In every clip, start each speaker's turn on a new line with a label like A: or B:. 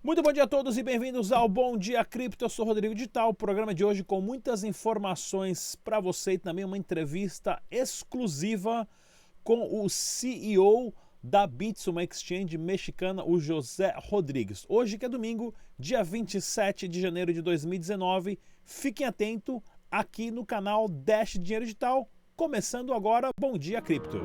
A: Muito bom dia a todos e bem-vindos ao Bom Dia Cripto. Eu sou Rodrigo Digital. Programa de hoje com muitas informações para você e também uma entrevista exclusiva com o CEO da Bits, uma exchange mexicana, o José Rodrigues. Hoje que é domingo, dia 27 de janeiro de 2019. Fiquem atentos aqui no canal Dash Dinheiro Digital. Começando agora, Bom Dia Cripto.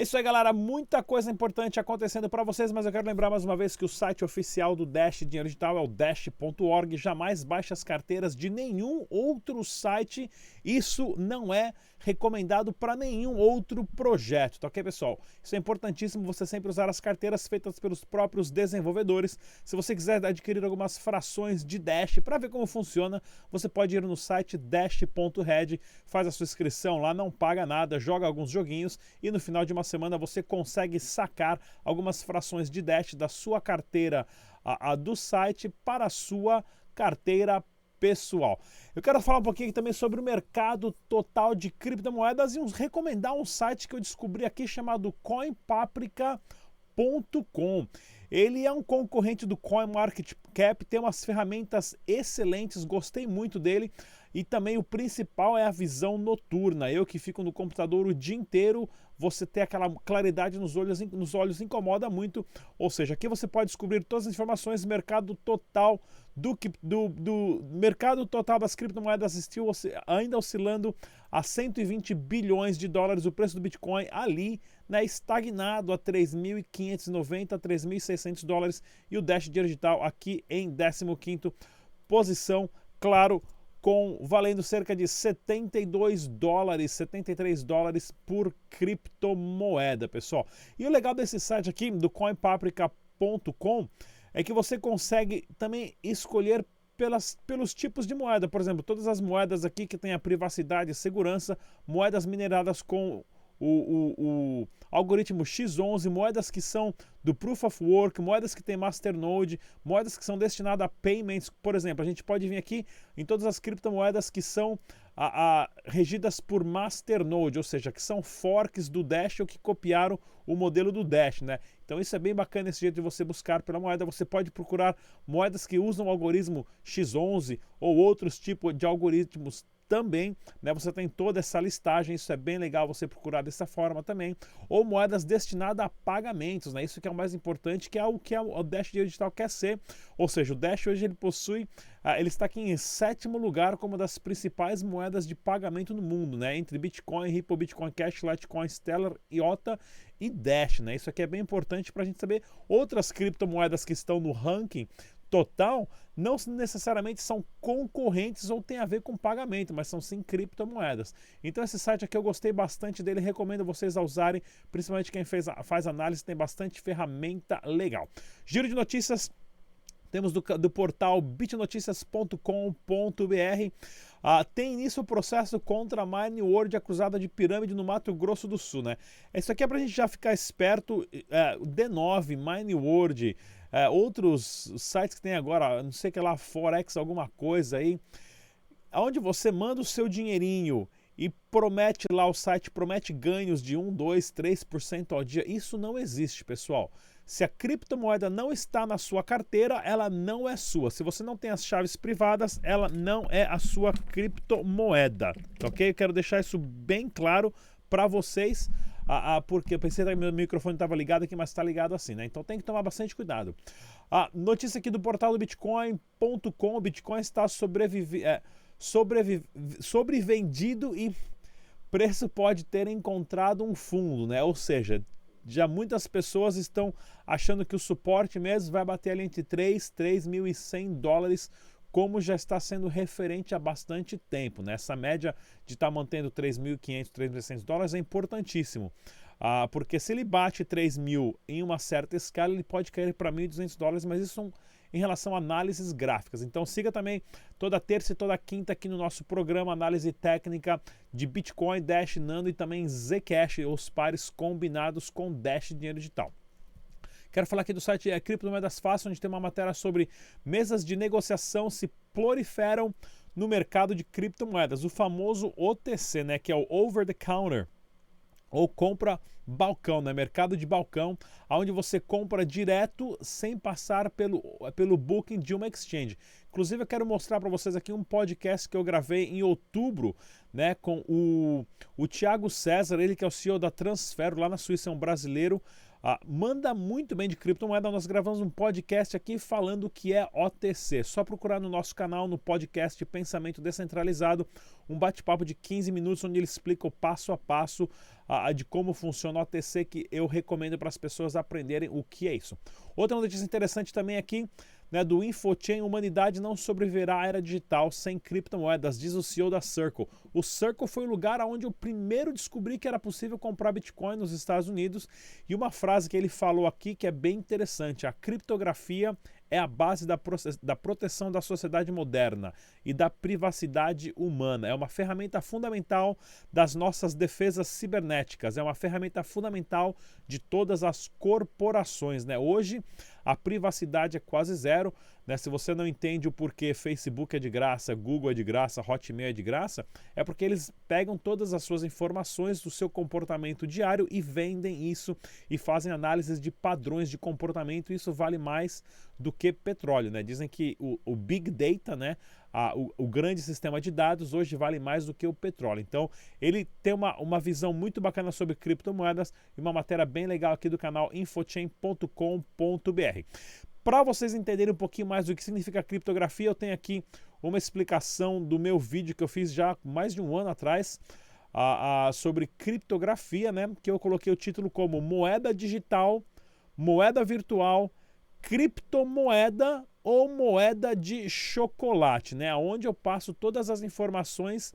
A: É isso aí, galera. Muita coisa importante acontecendo para vocês, mas eu quero lembrar mais uma vez que o site oficial do Dash Dinheiro Digital é o dash.org. Jamais baixe as carteiras de nenhum outro site. Isso não é recomendado para nenhum outro projeto, tá ok, pessoal? Isso é importantíssimo você sempre usar as carteiras feitas pelos próprios desenvolvedores. Se você quiser adquirir algumas frações de Dash para ver como funciona, você pode ir no site dash.red, faz a sua inscrição lá, não paga nada, joga alguns joguinhos e no final de uma semana você consegue sacar algumas frações de Dash da sua carteira a, a do site para a sua carteira pessoal. Eu quero falar um pouquinho também sobre o mercado total de criptomoedas e uns, recomendar um site que eu descobri aqui chamado coinpaprika.com. Ele é um concorrente do CoinMarketCap, tem umas ferramentas excelentes, gostei muito dele. E também o principal é a visão noturna. Eu que fico no computador o dia inteiro, você ter aquela claridade nos olhos, nos olhos incomoda muito. Ou seja, aqui você pode descobrir todas as informações do mercado total do, do, do mercado total das criptomoedas assistiu ainda oscilando a 120 bilhões de dólares o preço do Bitcoin ali, né, estagnado a 3.590 a 3.600 dólares e o Dash Digital aqui em 15º posição, claro, com valendo cerca de 72 dólares, 73 dólares por criptomoeda, pessoal. E o legal desse site aqui do coinpaprika.com é que você consegue também escolher pelas, pelos tipos de moeda. Por exemplo, todas as moedas aqui que têm a privacidade e segurança, moedas mineradas com o, o, o, algoritmo X11, moedas que são do Proof of Work, moedas que tem Masternode, moedas que são destinadas a payments. Por exemplo, a gente pode vir aqui em todas as criptomoedas que são a, a, regidas por Masternode, ou seja, que são forks do Dash ou que copiaram o modelo do Dash, né? Então isso é bem bacana esse jeito de você buscar pela moeda. Você pode procurar moedas que usam o algoritmo X11 ou outros tipos de algoritmos também, né, você tem toda essa listagem, isso é bem legal você procurar dessa forma também, ou moedas destinadas a pagamentos, né, isso que é o mais importante, que é o que o Dash Digital quer ser, ou seja, o Dash hoje ele possui, uh, ele está aqui em sétimo lugar como uma das principais moedas de pagamento no mundo, né, entre Bitcoin, Ripple, Bitcoin Cash, Litecoin, Stellar, IOTA e Dash, né, isso aqui é bem importante para a gente saber outras criptomoedas que estão no ranking total não necessariamente são concorrentes ou tem a ver com pagamento, mas são sim criptomoedas. Então esse site aqui eu gostei bastante dele, recomendo vocês a usarem, principalmente quem fez, faz análise, tem bastante ferramenta legal. Giro de notícias temos do, do portal bitnoticias.com.br. Ah, tem início o processo contra a Mine World acusada de pirâmide no Mato Grosso do Sul, né? Isso aqui é para a gente já ficar esperto. É, D9, Mine World, é, outros sites que tem agora, não sei que lá, Forex, alguma coisa aí, onde você manda o seu dinheirinho e promete lá, o site promete ganhos de 1, 2, 3% ao dia. Isso não existe, pessoal. Se a criptomoeda não está na sua carteira, ela não é sua. Se você não tem as chaves privadas, ela não é a sua criptomoeda. Ok? Eu quero deixar isso bem claro para vocês. Ah, ah, porque eu pensei que meu microfone estava ligado aqui, mas está ligado assim, né? Então tem que tomar bastante cuidado. A ah, notícia aqui do portal do Bitcoin.com: o Bitcoin está sobrevive, é, sobrevendido e preço pode ter encontrado um fundo, né? Ou seja, já muitas pessoas estão achando que o suporte mesmo vai bater ali entre 3 3.100 dólares como já está sendo referente há bastante tempo. Né? Essa média de estar tá mantendo 3.500, 3.600 dólares é importantíssimo. Ah, porque se ele bate 3 mil em uma certa escala, ele pode cair para 1.200 dólares, mas isso são em relação a análises gráficas. Então siga também toda terça e toda quinta aqui no nosso programa Análise Técnica de Bitcoin, Dash, Nano e também Zcash, os pares combinados com Dash Dinheiro Digital. Quero falar aqui do site é, Criptomoedas Fácil, onde tem uma matéria sobre mesas de negociação se proliferam no mercado de criptomoedas, o famoso OTC, né, que é o over the counter ou compra balcão, né? mercado de balcão, onde você compra direto sem passar pelo, pelo booking de uma exchange. Inclusive, eu quero mostrar para vocês aqui um podcast que eu gravei em outubro né, com o, o Thiago César, ele que é o CEO da Transfero lá na Suíça, é um brasileiro. Ah, manda muito bem de criptomoeda. Nós gravamos um podcast aqui falando o que é OTC. Só procurar no nosso canal, no podcast Pensamento Descentralizado, um bate-papo de 15 minutos onde ele explica o passo a passo ah, de como funciona o OTC, que eu recomendo para as pessoas aprenderem o que é isso. Outra notícia interessante também aqui né, do InfoChain, humanidade não sobreviverá à era digital sem criptomoedas, diz o CEO da Circle. O Circle foi o lugar onde eu primeiro descobri que era possível comprar Bitcoin nos Estados Unidos e uma frase que ele falou aqui que é bem interessante: a criptografia é a base da, da proteção da sociedade moderna e da privacidade humana. É uma ferramenta fundamental das nossas defesas cibernéticas, é uma ferramenta fundamental de todas as corporações. Né? Hoje, a privacidade é quase zero. Né? Se você não entende o porquê Facebook é de graça, Google é de graça, Hotmail é de graça, é porque eles pegam todas as suas informações do seu comportamento diário e vendem isso e fazem análises de padrões de comportamento. Isso vale mais do que petróleo. Né? Dizem que o, o Big Data, né? A, o, o, grande sistema de dados hoje vale mais do que o petróleo. Então, ele tem uma, uma visão muito bacana sobre criptomoedas e uma matéria bem legal aqui do canal infochain.com.br. Para vocês entenderem um pouquinho mais do que significa criptografia, eu tenho aqui uma explicação do meu vídeo que eu fiz já mais de um ano atrás sobre criptografia, né? Que eu coloquei o título como Moeda Digital, Moeda Virtual, Criptomoeda ou moeda de chocolate, né? Onde eu passo todas as informações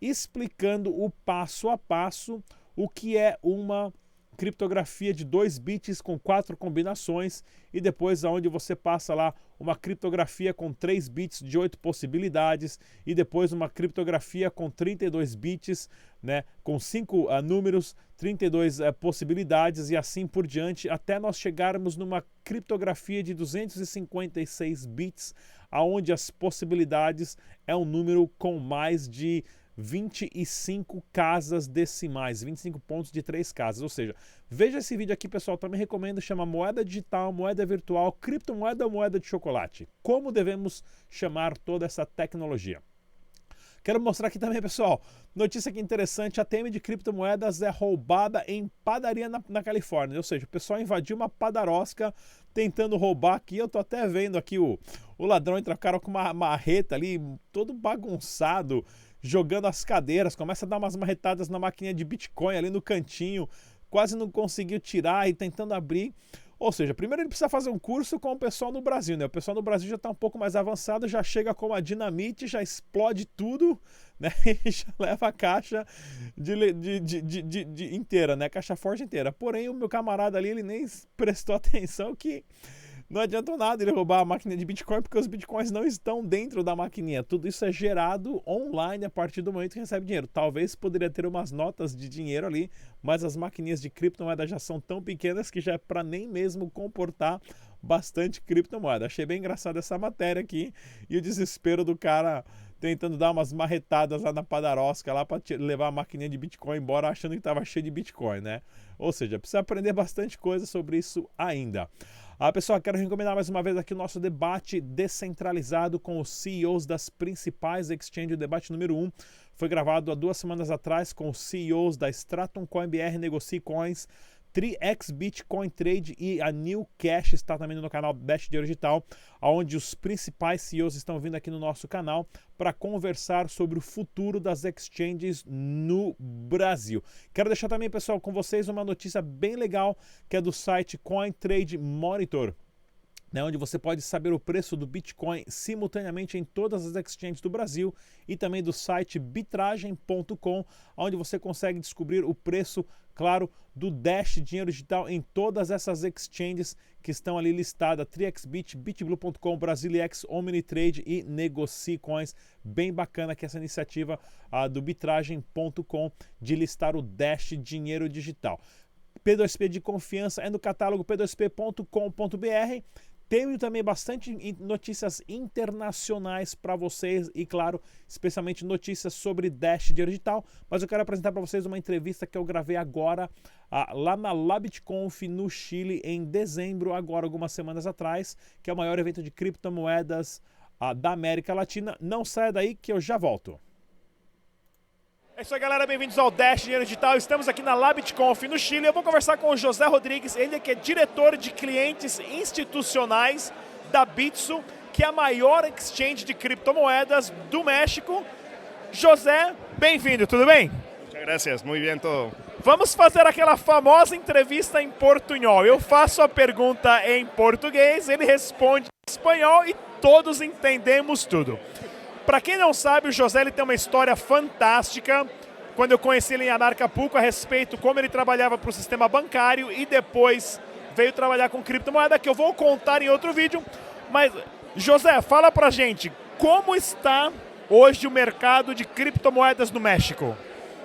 A: explicando o passo a passo o que é uma criptografia de 2 bits com quatro combinações e depois aonde você passa lá uma criptografia com 3 bits de 8 possibilidades e depois uma criptografia com 32 bits, né, com 5 uh, ah, números, 32 uh, eh, possibilidades e assim por diante, até nós chegarmos numa criptografia de 256 bits, aonde as possibilidades é um número com mais de 25 casas decimais, 25 pontos de três casas. Ou seja, veja esse vídeo aqui, pessoal. Também recomendo, chama moeda digital, moeda virtual, criptomoeda ou moeda de chocolate. Como devemos chamar toda essa tecnologia? Quero mostrar aqui também, pessoal, notícia que interessante, a TM de criptomoedas é roubada em padaria na, na, Califórnia, ou seja, o pessoal invadiu uma padarosca tentando roubar aqui, eu tô até vendo aqui o, o ladrão entrar com uma marreta ali, todo bagunçado, jogando as cadeiras, começa a dar umas marretadas na maquininha de Bitcoin ali no cantinho, quase não conseguiu tirar e tentando abrir. Ou seja, primeiro ele precisa fazer um curso com o pessoal no Brasil, né? O pessoal no Brasil já está um pouco mais avançado, já chega com a dinamite, já explode tudo, né? E já leva a caixa de, de, de, de, inteira, né? Caixa forte inteira. Porém, o meu camarada ali, ele nem prestou atenção que não adiantou nada ele roubar a máquina de Bitcoin porque os Bitcoins não estão dentro da maquininha. Tudo isso é gerado online a partir do momento que recebe dinheiro. Talvez poderia ter umas notas de dinheiro ali, mas as maquininhas de criptomoeda já são tão pequenas que já é para nem mesmo comportar bastante criptomoeda. Achei bem engraçado essa matéria aqui e o desespero do cara tentando dar umas marretadas lá na padarosca lá para levar a maquininha de Bitcoin embora achando que estava cheio de Bitcoin, né? Ou seja, precisa aprender bastante coisa sobre isso ainda. Ah, pessoal, quero recomendar mais uma vez aqui o nosso debate descentralizado com os CEOs das principais exchanges. O debate número 1 um foi gravado há duas semanas atrás com os CEOs da Stratum Coin BR Negocie Coins, 3x Bitcoin Trade e a New Cash está também no canal Best Dinheiro Digital, onde os principais CEOs estão vindo aqui no nosso canal para conversar sobre o futuro das exchanges no Brasil. Quero deixar também, pessoal, com vocês uma notícia bem legal que é do site Coin Trade Monitor né, onde você pode saber o preço do Bitcoin simultaneamente em todas as exchanges do Brasil e também do site bitragem.com, onde você consegue descobrir o preço, claro, do Dash Dinheiro Digital em todas essas exchanges que estão ali listadas, TriXBit, bitblue.com, Brasiliex, Omnitrade e Negocie Coins. Bem bacana que essa iniciativa do bitragem.com de listar o Dash Dinheiro Digital. P2P de confiança é no catálogo p2p.com.br Tenho também bastante notícias internacionais para vocês e, claro, especialmente notícias sobre Dash Digital. Mas eu quero apresentar para vocês uma entrevista que eu gravei agora uh, lá na LabitConf no Chile em dezembro, agora algumas semanas atrás, que é o maior evento de criptomoedas uh, da América Latina. Não saia daí que eu já volto. É isso aí, galera. Bem-vindos ao Dash Dinheiro Digital. Estamos aqui na LabitConf no Chile. Eu vou conversar com o José Rodrigues, ele que é diretor de clientes institucionais da Bitso, que é a maior exchange de criptomoedas do México. José, bem-vindo, tudo bem?
B: Muchas gracias, muy bien todo.
A: Vamos fazer aquela famosa entrevista em portunhol. Eu faço a pergunta em português, ele responde em espanhol e todos entendemos tudo. Para quem não sabe, o José ele tem uma história fantástica. Quando eu conheci ele em Anarcapuco a respeito como ele trabalhava para o sistema bancário e depois veio trabalhar com criptomoeda, que eu vou contar em outro vídeo. Mas, José, fala pra gente, como está hoje o mercado de criptomoedas no México?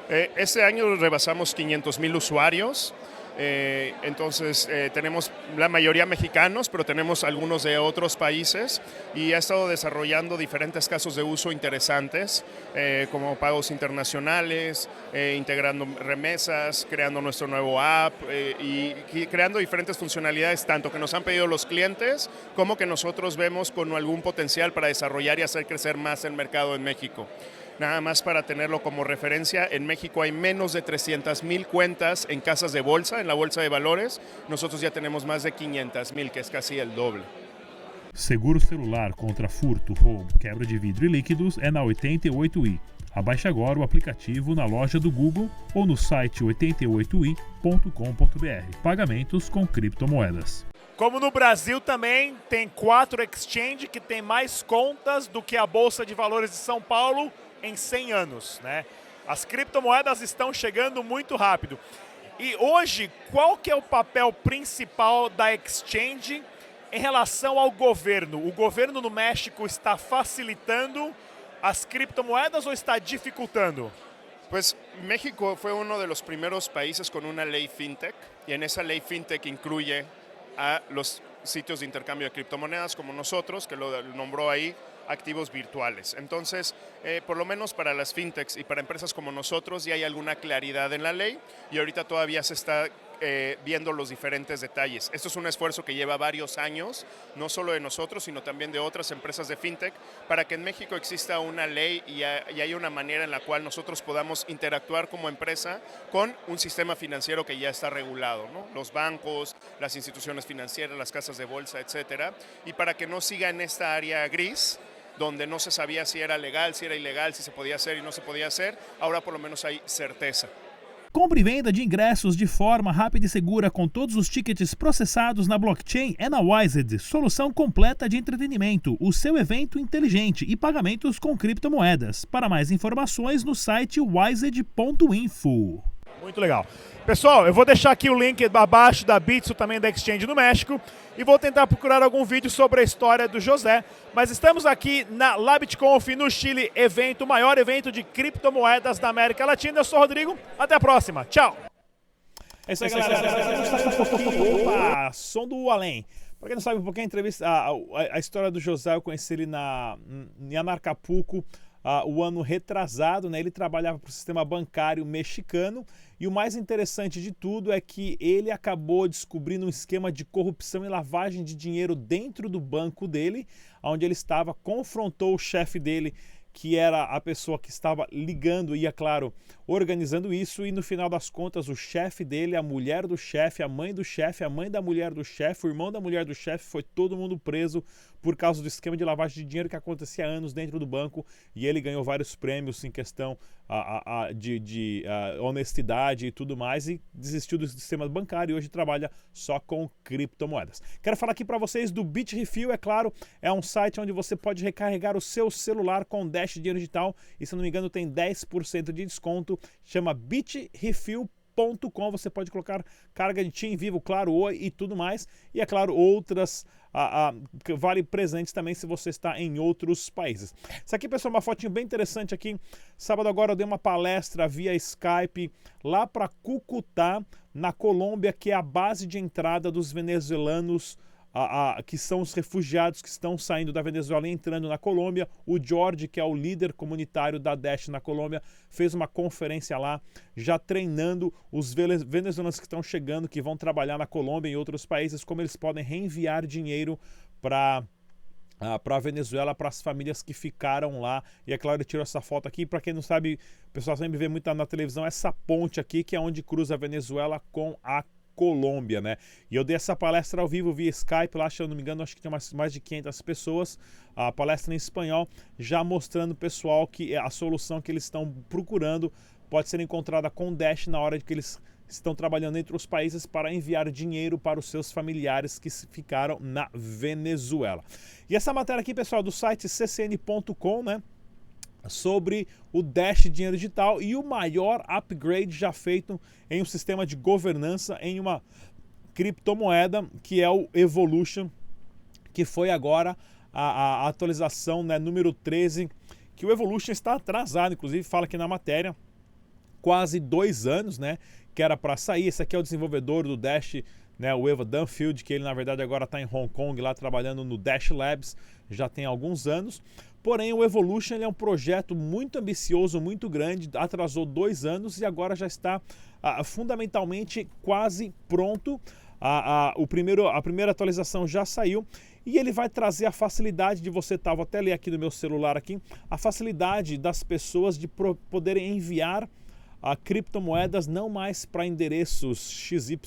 B: Eh, este año rebasamos 500 mil usuarios. Eh, entonces eh, tenemos la mayoría mexicanos, pero tenemos algunos de otros países y ha estado desarrollando diferentes casos de uso interesantes, eh, como pagos internacionales, eh, integrando remesas, creando nuestro nuevo app y creando diferentes funcionalidades, tanto que nos han pedido los clientes como que nosotros vemos con algún potencial para desarrollar y hacer crecer más el mercado en México. Nada más para tenerlo como referencia, en México hay menos de 300 mil cuentas en casas de bolsa, en la bolsa de valores. Nosotros ya tenemos más de 500 mil, que es casi el doble.
A: Seguro celular contra furto, roubo, quebra de vidro e líquidos é na 88i. Abaixe agora o aplicativo na loja do Google ou no site 88i.com.br. Pagamentos com criptomoedas. Como no Brasil também tem quatro exchange que tem mais contas do que a Bolsa de Valores de São Paulo em 100 anos, né? As criptomoedas estão chegando muito rápido. E hoje, qual que é o papel principal da exchange em relação ao governo? O governo no México está facilitando as criptomoedas ou está dificultando?
B: Pues México fue uno de los primeros países con una ley fintech y en esa ley fintech incluye a los sitios de intercambio de criptomonedas como nosotros, que lo nombró ahí, activos virtuales. Entonces, eh, por lo menos para las fintechs y para empresas como nosotros ya hay alguna claridad en la ley y ahorita todavía se está eh, viendo los diferentes detalles. Esto es un esfuerzo que lleva varios años, no solo de nosotros, sino también de otras empresas de fintech, para que en México exista una ley y, y haya una manera en la cual nosotros podamos interactuar como empresa con un sistema financiero que ya está regulado, ¿no? los bancos, las instituciones financieras, las casas de bolsa, etcétera, y para que no siga en esta área gris donde no se sabía si era legal, si era ilegal, si se podía hacer y no se podía hacer, ahora por lo menos hay certeza.
A: Compra e venda de ingressos de forma rápida e segura com todos os tickets processados na blockchain é na Wised, solução completa de entretenimento, o seu evento inteligente e pagamentos com criptomoedas. Para mais informações no site wised.info. Muito legal. Pessoal, eu vou deixar aqui o link abaixo da Bitso, também da Exchange no México, e vou tentar procurar algum vídeo sobre a história do José. Mas estamos aqui na LabitConf no Chile, evento, o maior evento de criptomoedas da América Latina. Eu sou o Rodrigo, até a próxima. Tchau! É isso aí, galera. Opa, som do além. Para quem não sabe um pouquinho a entrevista, a, a, a, história do José, eu conheci ele na, em Anarcapuco, uh, o ano retrasado, né? Ele trabalhava para o sistema bancário mexicano e o mais interessante de tudo é que ele acabou descobrindo um esquema de corrupção e lavagem de dinheiro dentro do banco dele, onde ele estava, confrontou o chefe dele que era a pessoa que estava ligando e, é claro, organizando isso. E no final das contas, o chefe dele, a mulher do chefe, a mãe do chefe, a mãe da mulher do chefe, o irmão da mulher do chefe, foi todo mundo preso por causa do esquema de lavagem de dinheiro que acontecia há anos dentro do banco. E ele ganhou vários prêmios em questão a, a, a de, de honestidade e tudo mais. E desistiu do sistema bancário e hoje trabalha só com criptomoedas. Quero falar aqui para vocês do BitRefill, é claro, é um site onde você pode recarregar o seu celular com Dash Dinheiro Digital e, se não me engano, tem 10% de desconto. Chama BitRefill.com você pode colocar carga de Team Vivo, claro, Oi e tudo mais. E é claro, outras a, a, vale presentes também se você está em outros países. Isso aqui, pessoal, é uma fotinho bem interessante aqui. Sábado agora eu dei uma palestra via Skype lá para Cucutá, na Colômbia, que é a base de entrada dos venezuelanos a, a, que são os refugiados que estão saindo da Venezuela e entrando na Colômbia. O George, que é o líder comunitário da Daesh na Colômbia, fez uma conferência lá, já treinando os venezuelanos que estão chegando, que vão trabalhar na Colômbia e em outros países, como eles podem reenviar dinheiro para Uh, para a Venezuela, para as famílias que ficaram lá. E é claro, ele tirou essa foto aqui. Para quem não sabe, o pessoal sempre vê muito na televisão essa ponte aqui, que é onde cruza a Venezuela com a Colômbia, né? E eu dei essa palestra ao vivo via Skype lá, se eu não me engano, acho que tinha mais, mais de 500 pessoas. A palestra em espanhol, já mostrando o pessoal que a solução que eles estão procurando pode ser encontrada com Dash na hora de que eles estão trabalhando entre os países para enviar dinheiro para os seus familiares que ficaram na Venezuela. E essa matéria aqui, pessoal, do site ccn.com, né? Sobre o Dash Dinheiro Digital e o maior upgrade já feito em um sistema de governança em uma criptomoeda que é o Evolution, que foi agora a, a atualização né, número 13, que o Evolution está atrasado, inclusive fala aqui na matéria, quase dois anos, né? Que era para sair. Esse aqui é o desenvolvedor do Dash, né? O Eva Dunfield, que ele na verdade agora está em Hong Kong, lá trabalhando no Dash Labs, já tem alguns anos. Porém, o Evolution é um projeto muito ambicioso, muito grande, atrasou dois anos e agora já está ah, fundamentalmente quase pronto. A, a, o primeiro, a primeira atualização já saiu e ele vai trazer a facilidade de você, tá, vou até ler aqui no meu celular aqui, a facilidade das pessoas de pro, poderem enviar a criptomoedas não mais para endereços XYZ,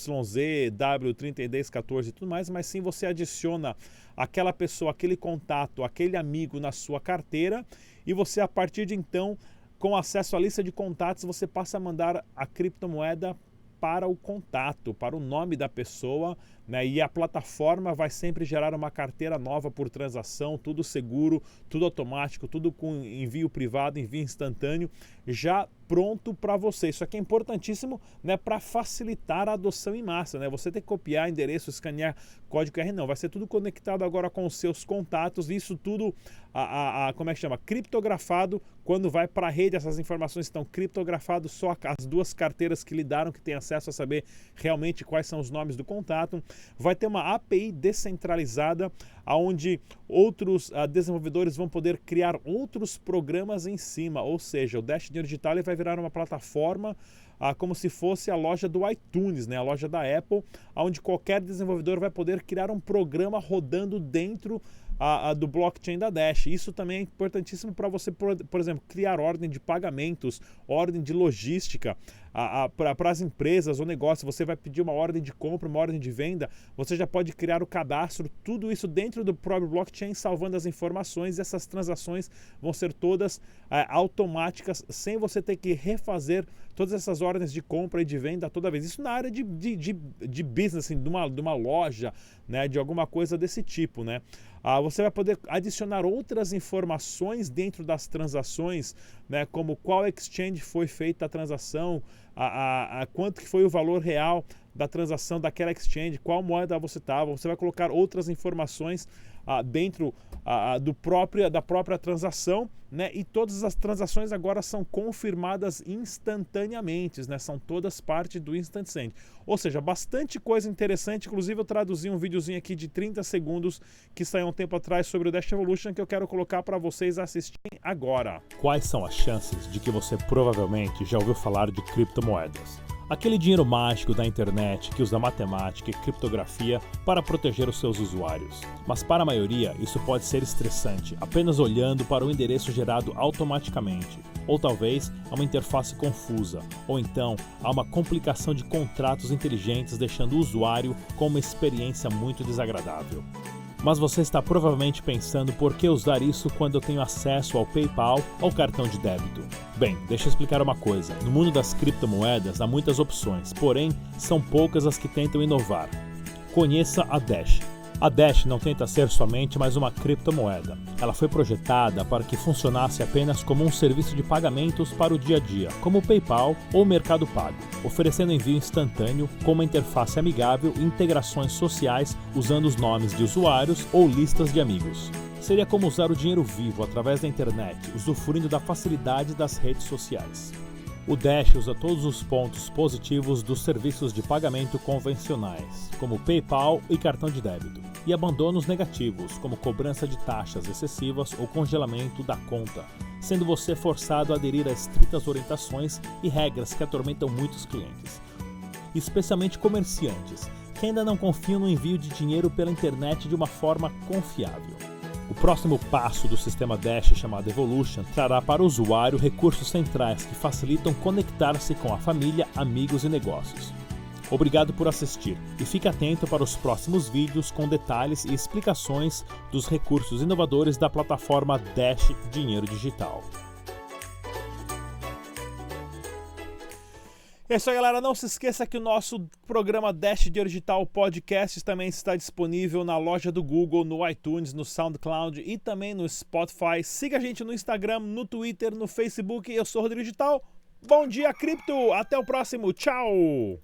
A: W301014 e tudo mais, mas sim você adiciona aquela pessoa, aquele contato, aquele amigo na sua carteira e você a partir de então, com acesso à lista de contatos, você passa a mandar a criptomoeda para o contato, para o nome da pessoa, né? E a plataforma vai sempre gerar uma carteira nova por transação, tudo seguro, tudo automático, tudo com envio privado, envio instantâneo, já pronto para você. Isso aqui é importantíssimo né, para facilitar a adoção em massa. Né? Você tem que copiar endereço, escanear código QR, não. Vai ser tudo conectado agora com os seus contatos. Isso tudo, a, a, a como é que chama? Criptografado. Quando vai para a rede, essas informações estão criptografadas. Só as duas carteiras que lidaram, que têm acesso a saber realmente quais são os nomes do contato. Vai ter uma API descentralizada, onde outros uh, desenvolvedores vão poder criar outros programas em cima. Ou seja, o Dash Dinheiro Digital vai virar uma plataforma ah, como se fosse a loja do iTunes, né, a loja da Apple, onde qualquer desenvolvedor vai poder criar um programa rodando dentro a, a, do blockchain da Dash. Isso também é importantíssimo para você, por, por, exemplo, criar ordem de pagamentos, ordem de logística para as empresas ou negócios. Você vai pedir uma ordem de compra, uma ordem de venda, você já pode criar o cadastro, tudo isso dentro do próprio blockchain, salvando as informações. Essas transações vão ser todas é, automáticas, sem você ter que refazer todas essas ordens de compra e de venda toda vez. Isso na área de, de, de, de business, assim, de, uma, de uma loja, né, de alguma coisa desse tipo. Né? Ah, você vai poder adicionar outras informações dentro das transações, né, como qual exchange foi feita a transação, a, a, a quanto que foi o valor real da transação daquela exchange, qual moeda você estava. Você vai colocar outras informações ah, dentro ah, do própria, da própria transação, né? E todas as transações agora são confirmadas instantaneamente, né? São todas parte do Instant Send. Ou seja, bastante coisa interessante. Inclusive, eu traduzi um videozinho aqui de 30 segundos que saiu um tempo atrás sobre o Dash Evolution que eu quero colocar para vocês assistirem agora.
C: Quais são as chances de que você provavelmente já ouviu falar de criptomoedas? Aquele dinheiro mágico da internet que usa matemática e criptografia para proteger os seus usuários. Mas para a maioria, isso pode ser estressante, apenas olhando para o endereço gerado automaticamente. Ou talvez há uma interface confusa, ou então há uma complicação de contratos inteligentes deixando o usuário com uma experiência muito desagradável. Mas você está provavelmente pensando por que usar isso quando eu tenho acesso ao PayPal ou cartão de débito. Bem, deixa eu explicar uma coisa. No mundo das criptomoedas há muitas opções, porém são poucas as que tentam inovar. Conheça a Dash. A Dash não tenta ser somente mais uma criptomoeda. Ela foi projetada para que funcionasse apenas como um serviço de pagamentos para o dia a dia, como o PayPal ou o Mercado Pago, oferecendo envio instantâneo com uma interface amigável e integrações sociais usando os nomes de usuários ou listas de amigos. Seria como usar o dinheiro vivo através da internet, usufruindo da facilidade das redes sociais.
A: O Dash usa todos os pontos positivos dos serviços de pagamento convencionais, como PayPal e cartão de débito, e abandona os negativos, como cobrança de taxas excessivas ou congelamento da conta, sendo você forçado a aderir a estritas orientações e regras que atormentam muitos clientes, especialmente comerciantes, que ainda não confiam no envio de dinheiro pela internet de uma forma confiável. O próximo passo do sistema Dash, chamado Evolution, trará para o usuário recursos centrais que facilitam conectar-se com a família, amigos e negócios. Obrigado por assistir e fique atento para os próximos vídeos com detalhes e explicações dos recursos inovadores da plataforma Dash Dinheiro Digital.
D: É isso aí, galera. Não se esqueça que o nosso programa Dash Digital Podcast também está disponível na loja do Google, no iTunes, no SoundCloud e também no Spotify. Siga a gente no Instagram, no Twitter, no Facebook. Eu sou Rodrigo Digital. Bom dia, cripto. Até o próximo. Tchau.